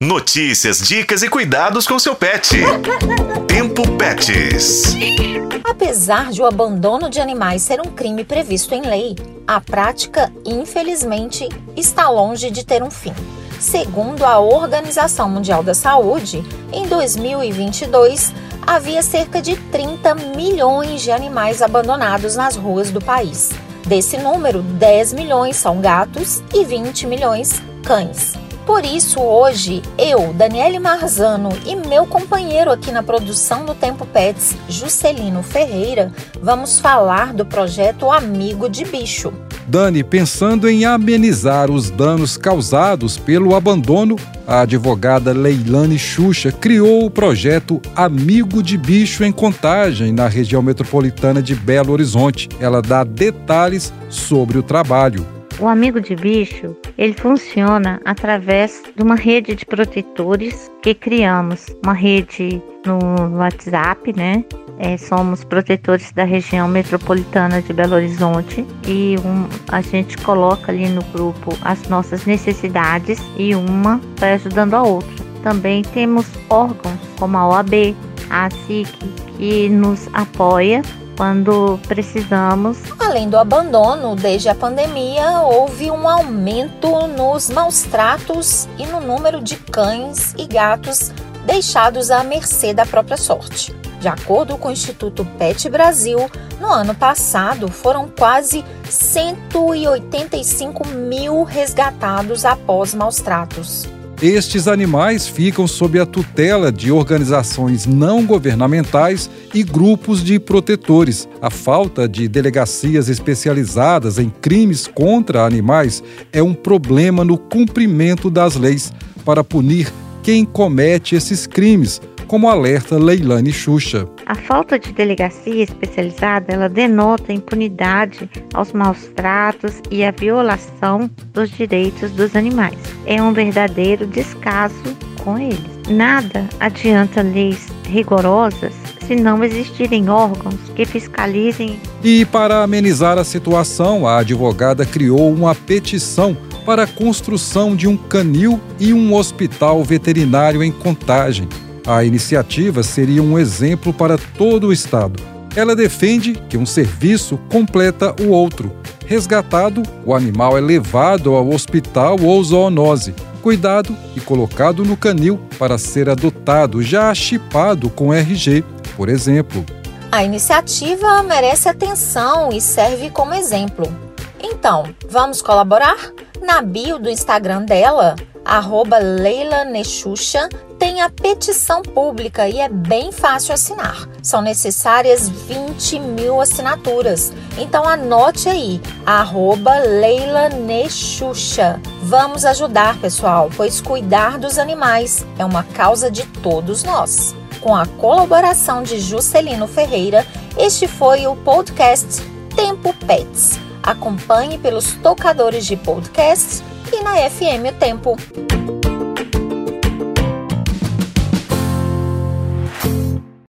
Notícias, dicas e cuidados com seu pet. Tempo Pets. Apesar de o abandono de animais ser um crime previsto em lei, a prática, infelizmente, está longe de ter um fim. Segundo a Organização Mundial da Saúde, em 2022 havia cerca de 30 milhões de animais abandonados nas ruas do país. Desse número, 10 milhões são gatos e 20 milhões cães. Por isso, hoje, eu, Daniele Marzano e meu companheiro aqui na produção do Tempo Pets, Juscelino Ferreira, vamos falar do projeto Amigo de Bicho. Dani, pensando em amenizar os danos causados pelo abandono, a advogada Leilane Xuxa criou o projeto Amigo de Bicho em Contagem, na região metropolitana de Belo Horizonte. Ela dá detalhes sobre o trabalho. O amigo de bicho, ele funciona através de uma rede de protetores que criamos, uma rede no WhatsApp, né? É, somos protetores da região metropolitana de Belo Horizonte e um, a gente coloca ali no grupo as nossas necessidades e uma vai ajudando a outra. Também temos órgãos como a OAB, a SIC, que nos apoia quando precisamos. Além do abandono, desde a pandemia, houve um aumento nos maus tratos e no número de cães e gatos deixados à mercê da própria sorte. De acordo com o Instituto Pet Brasil, no ano passado foram quase 185 mil resgatados após maus tratos. Estes animais ficam sob a tutela de organizações não governamentais e grupos de protetores. A falta de delegacias especializadas em crimes contra animais é um problema no cumprimento das leis para punir quem comete esses crimes, como alerta Leilane Xuxa. A falta de delegacia especializada, ela denota impunidade aos maus tratos e a violação dos direitos dos animais. É um verdadeiro descaso com eles. Nada adianta leis rigorosas se não existirem órgãos que fiscalizem. E para amenizar a situação, a advogada criou uma petição para a construção de um canil e um hospital veterinário em Contagem. A iniciativa seria um exemplo para todo o Estado. Ela defende que um serviço completa o outro. Resgatado, o animal é levado ao hospital ou zoonose, cuidado e colocado no canil para ser adotado, já chipado com RG, por exemplo. A iniciativa merece atenção e serve como exemplo. Então, vamos colaborar? Na bio do Instagram dela, arroba Leila Nexuxa, tem a petição pública e é bem fácil assinar. São necessárias 20 mil assinaturas. Então anote aí, arroba Leila Nexuxa. Vamos ajudar, pessoal, pois cuidar dos animais é uma causa de todos nós. Com a colaboração de Juscelino Ferreira, este foi o podcast Tempo Pets. Acompanhe pelos tocadores de podcast e na FM o Tempo.